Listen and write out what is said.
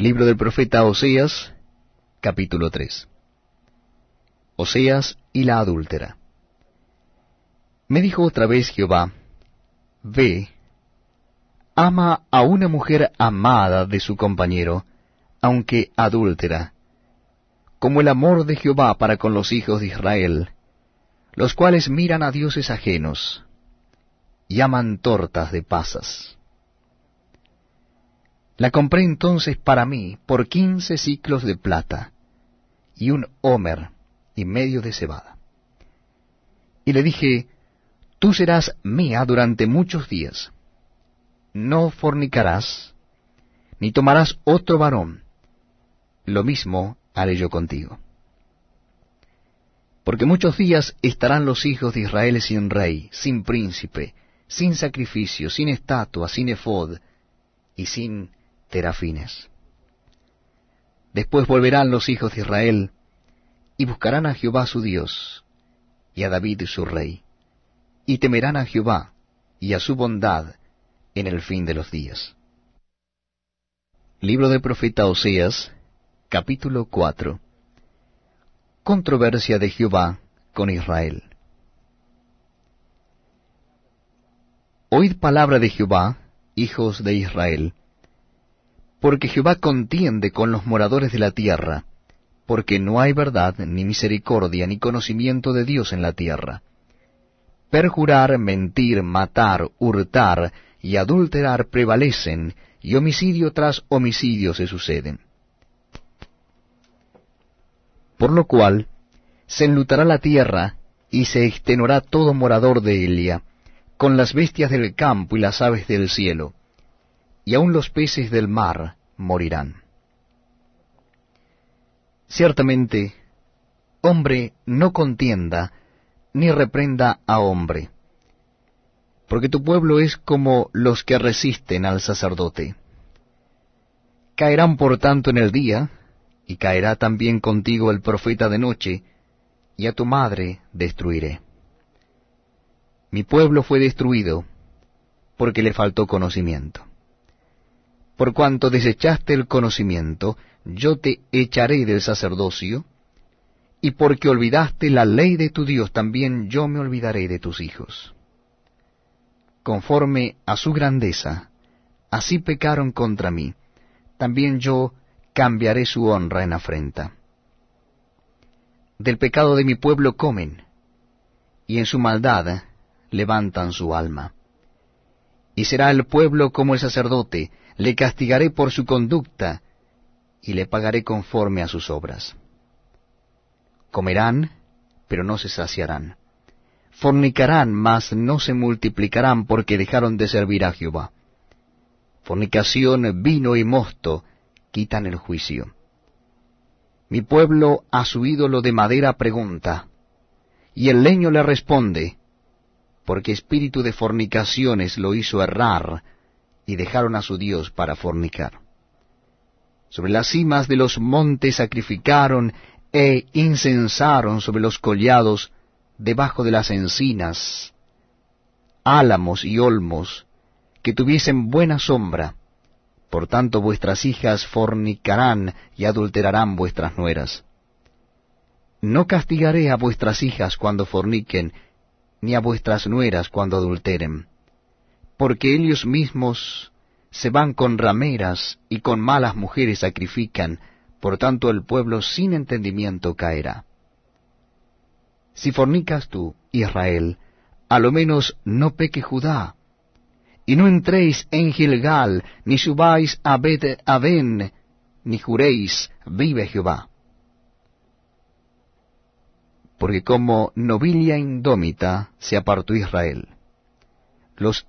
Libro del profeta Oseas, capítulo 3. Oseas y la adúltera. Me dijo otra vez Jehová, Ve, ama a una mujer amada de su compañero, aunque adúltera, como el amor de Jehová para con los hijos de Israel, los cuales miran a dioses ajenos, y aman tortas de pasas. La compré entonces para mí por quince ciclos de plata, y un homer y medio de cebada. Y le dije, Tú serás mía durante muchos días. No fornicarás, ni tomarás otro varón. Lo mismo haré yo contigo. Porque muchos días estarán los hijos de Israel sin rey, sin príncipe, sin sacrificio, sin estatua, sin efod y sin terafines. Después volverán los hijos de Israel y buscarán a Jehová su Dios y a David su rey, y temerán a Jehová y a su bondad en el fin de los días. Libro del profeta Oseas, capítulo 4 Controversia de Jehová con Israel. Oíd palabra de Jehová, hijos de Israel, porque Jehová contiende con los moradores de la tierra, porque no hay verdad, ni misericordia, ni conocimiento de Dios en la tierra. Perjurar, mentir, matar, hurtar y adulterar prevalecen, y homicidio tras homicidio se suceden. Por lo cual, se enlutará la tierra, y se extenuará todo morador de Elia, con las bestias del campo y las aves del cielo, y aun los peces del mar morirán. Ciertamente, hombre no contienda, ni reprenda a hombre, porque tu pueblo es como los que resisten al sacerdote. Caerán por tanto en el día, y caerá también contigo el profeta de noche, y a tu madre destruiré. Mi pueblo fue destruido, porque le faltó conocimiento. Por cuanto desechaste el conocimiento, yo te echaré del sacerdocio, y porque olvidaste la ley de tu Dios, también yo me olvidaré de tus hijos. Conforme a su grandeza, así pecaron contra mí, también yo cambiaré su honra en afrenta. Del pecado de mi pueblo comen, y en su maldad levantan su alma. Y será el pueblo como el sacerdote, le castigaré por su conducta, y le pagaré conforme a sus obras. Comerán, pero no se saciarán. Fornicarán, mas no se multiplicarán porque dejaron de servir a Jehová. Fornicación, vino y mosto quitan el juicio. Mi pueblo a su ídolo de madera pregunta, y el leño le responde, porque espíritu de fornicaciones lo hizo errar, y dejaron a su Dios para fornicar. Sobre las cimas de los montes sacrificaron e incensaron sobre los collados, debajo de las encinas, álamos y olmos, que tuviesen buena sombra. Por tanto vuestras hijas fornicarán y adulterarán vuestras nueras. No castigaré a vuestras hijas cuando forniquen, ni a vuestras nueras cuando adulteren porque ellos mismos se van con rameras y con malas mujeres sacrifican, por tanto el pueblo sin entendimiento caerá. Si fornicas tú, Israel, a lo menos no peque Judá, y no entréis en Gilgal, ni subáis a Bet Aben, ni juréis, vive Jehová. Porque como novilia indómita se apartó Israel. Los